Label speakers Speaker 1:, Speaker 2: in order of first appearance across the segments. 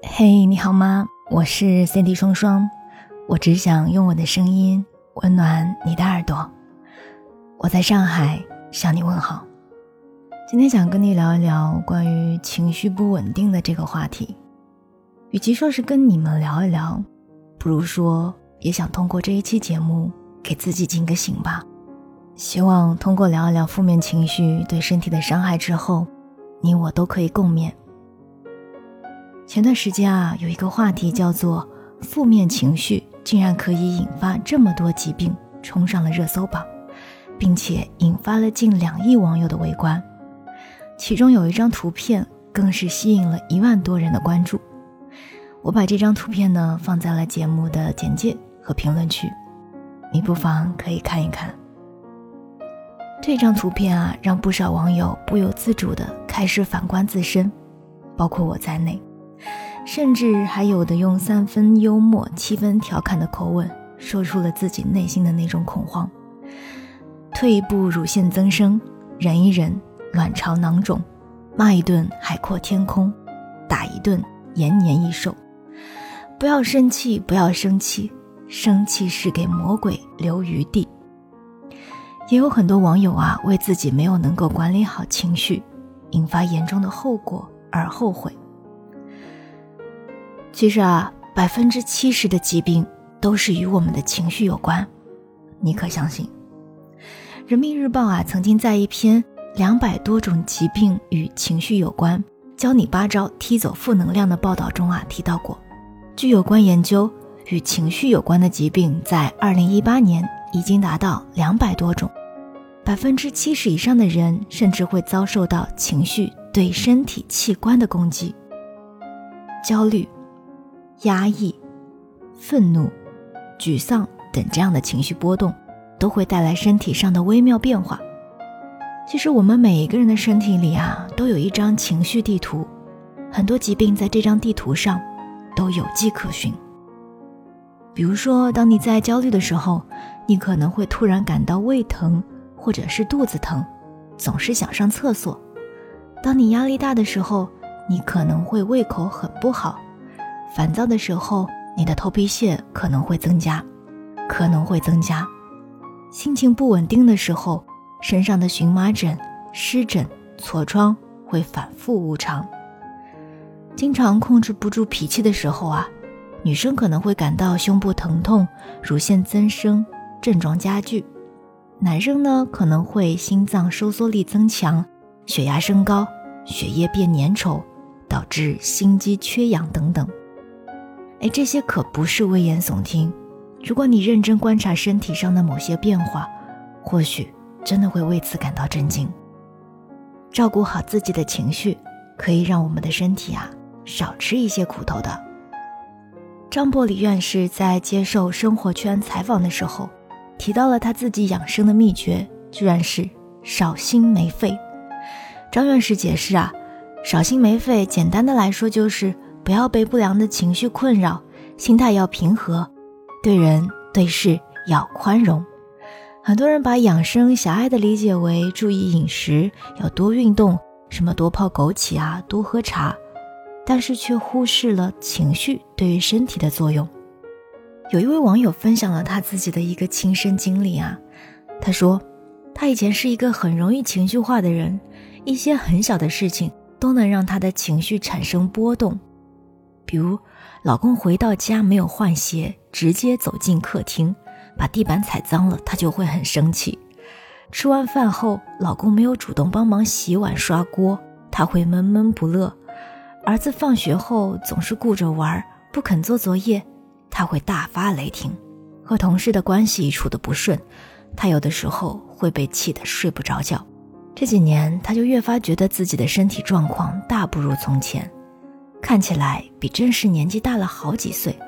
Speaker 1: 嘿，你好吗？我是 Cindy 双双，我只想用我的声音温暖你的耳朵。我在上海向你问好。今天想跟你聊一聊关于情绪不稳定的这个话题。与其说是跟你们聊一聊，不如说也想通过这一期节目给自己警个醒吧。希望通过聊一聊负面情绪对身体的伤害之后，你我都可以共勉。前段时间啊，有一个话题叫做“负面情绪竟然可以引发这么多疾病”，冲上了热搜榜，并且引发了近两亿网友的围观。其中有一张图片更是吸引了一万多人的关注。我把这张图片呢放在了节目的简介和评论区，你不妨可以看一看。这张图片啊，让不少网友不由自主地开始反观自身，包括我在内。甚至还有的用三分幽默、七分调侃的口吻，说出了自己内心的那种恐慌。退一步，乳腺增生；忍一忍，卵巢囊肿；骂一顿，海阔天空；打一顿，延年益寿。不要生气，不要生气，生气是给魔鬼留余地。也有很多网友啊，为自己没有能够管理好情绪，引发严重的后果而后悔。其实啊，百分之七十的疾病都是与我们的情绪有关，你可相信？人民日报啊，曾经在一篇两百多种疾病与情绪有关，教你八招踢走负能量的报道中啊，提到过，据有关研究，与情绪有关的疾病在二零一八年已经达到两百多种，百分之七十以上的人甚至会遭受到情绪对身体器官的攻击，焦虑。压抑、愤怒、沮丧等这样的情绪波动，都会带来身体上的微妙变化。其实我们每一个人的身体里啊，都有一张情绪地图，很多疾病在这张地图上都有迹可循。比如说，当你在焦虑的时候，你可能会突然感到胃疼或者是肚子疼，总是想上厕所；当你压力大的时候，你可能会胃口很不好。烦躁的时候，你的头皮屑可能会增加，可能会增加；心情不稳定的时候，身上的荨麻疹、湿疹、痤疮会反复无常。经常控制不住脾气的时候啊，女生可能会感到胸部疼痛、乳腺增生症状加剧；男生呢，可能会心脏收缩力增强、血压升高、血液变粘稠，导致心肌缺氧等等。哎，这些可不是危言耸听。如果你认真观察身体上的某些变化，或许真的会为此感到震惊。照顾好自己的情绪，可以让我们的身体啊少吃一些苦头的。张伯礼院士在接受生活圈采访的时候，提到了他自己养生的秘诀，居然是少心没肺。张院士解释啊，少心没肺，简单的来说就是。不要被不良的情绪困扰，心态要平和，对人对事要宽容。很多人把养生狭隘的理解为注意饮食，要多运动，什么多泡枸杞啊，多喝茶，但是却忽视了情绪对于身体的作用。有一位网友分享了他自己的一个亲身经历啊，他说，他以前是一个很容易情绪化的人，一些很小的事情都能让他的情绪产生波动。比如，老公回到家没有换鞋，直接走进客厅，把地板踩脏了，他就会很生气。吃完饭后，老公没有主动帮忙洗碗刷锅，他会闷闷不乐。儿子放学后总是顾着玩，不肯做作业，他会大发雷霆。和同事的关系处得不顺，他有的时候会被气得睡不着觉。这几年，他就越发觉得自己的身体状况大不如从前。看起来比真实年纪大了好几岁，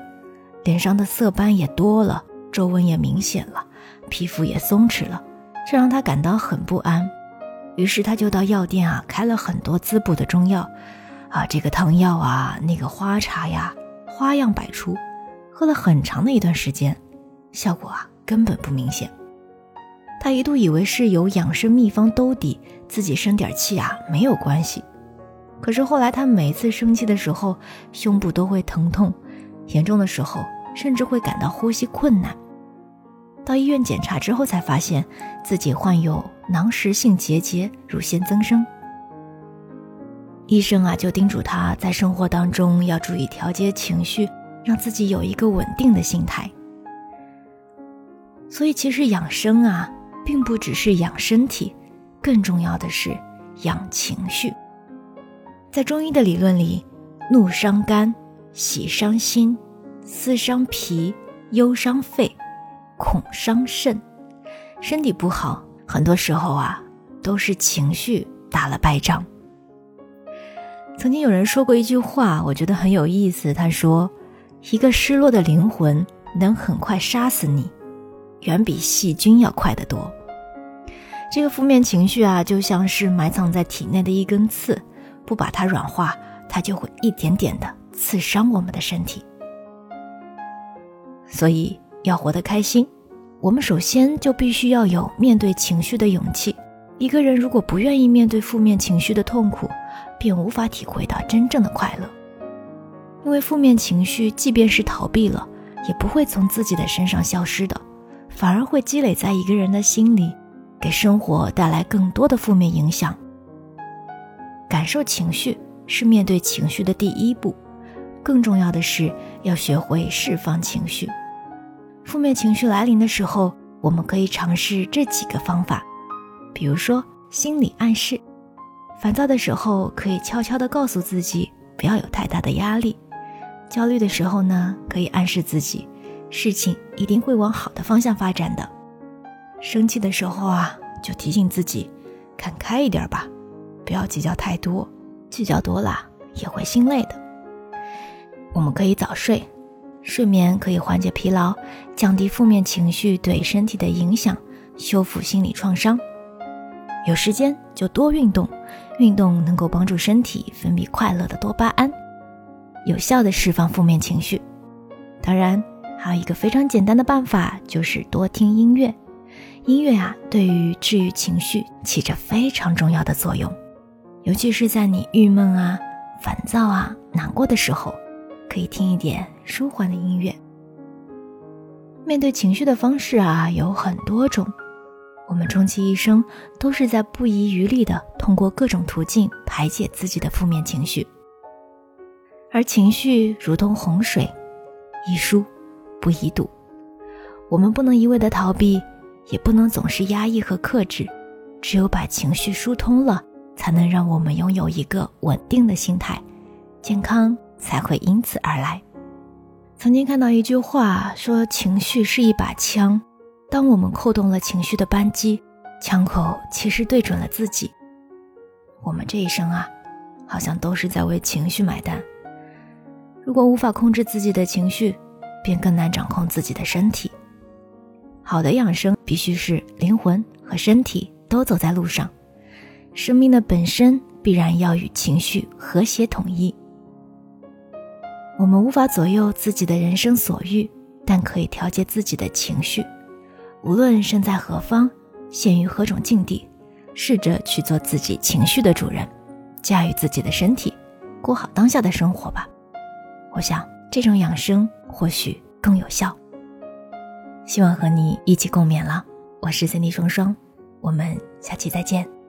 Speaker 1: 脸上的色斑也多了，皱纹也明显了，皮肤也松弛了，这让他感到很不安。于是他就到药店啊，开了很多滋补的中药，啊，这个汤药啊，那个花茶呀，花样百出。喝了很长的一段时间，效果啊根本不明显。他一度以为是有养生秘方兜底，自己生点气啊没有关系。可是后来他每次生气的时候，胸部都会疼痛，严重的时候甚至会感到呼吸困难。到医院检查之后，才发现自己患有囊实性结节、乳腺增生。医生啊，就叮嘱他在生活当中要注意调节情绪，让自己有一个稳定的心态。所以，其实养生啊，并不只是养身体，更重要的是养情绪。在中医的理论里，怒伤肝，喜伤心，思伤脾，忧伤肺，恐伤肾。身体不好，很多时候啊，都是情绪打了败仗。曾经有人说过一句话，我觉得很有意思。他说：“一个失落的灵魂能很快杀死你，远比细菌要快得多。”这个负面情绪啊，就像是埋藏在体内的一根刺。不把它软化，它就会一点点的刺伤我们的身体。所以要活得开心，我们首先就必须要有面对情绪的勇气。一个人如果不愿意面对负面情绪的痛苦，便无法体会到真正的快乐。因为负面情绪即便是逃避了，也不会从自己的身上消失的，反而会积累在一个人的心里，给生活带来更多的负面影响。感受情绪是面对情绪的第一步，更重要的是要学会释放情绪。负面情绪来临的时候，我们可以尝试这几个方法，比如说心理暗示。烦躁的时候，可以悄悄地告诉自己不要有太大的压力；焦虑的时候呢，可以暗示自己事情一定会往好的方向发展的；生气的时候啊，就提醒自己看开一点吧。不要计较太多，计较多了也会心累的。我们可以早睡，睡眠可以缓解疲劳，降低负面情绪对身体的影响，修复心理创伤。有时间就多运动，运动能够帮助身体分泌快乐的多巴胺，有效的释放负面情绪。当然，还有一个非常简单的办法，就是多听音乐。音乐啊，对于治愈情绪起着非常重要的作用。尤其是在你郁闷啊、烦躁啊、难过的时候，可以听一点舒缓的音乐。面对情绪的方式啊有很多种，我们终其一生都是在不遗余力的通过各种途径排解自己的负面情绪。而情绪如同洪水，宜疏不宜堵。我们不能一味的逃避，也不能总是压抑和克制，只有把情绪疏通了。才能让我们拥有一个稳定的心态，健康才会因此而来。曾经看到一句话说：“情绪是一把枪，当我们扣动了情绪的扳机，枪口其实对准了自己。我们这一生啊，好像都是在为情绪买单。如果无法控制自己的情绪，便更难掌控自己的身体。好的养生必须是灵魂和身体都走在路上。”生命的本身必然要与情绪和谐统一。我们无法左右自己的人生所欲，但可以调节自己的情绪。无论身在何方，陷于何种境地，试着去做自己情绪的主人，驾驭自己的身体，过好当下的生活吧。我想这种养生或许更有效。希望和你一起共勉了。我是三 D 双双，我们下期再见。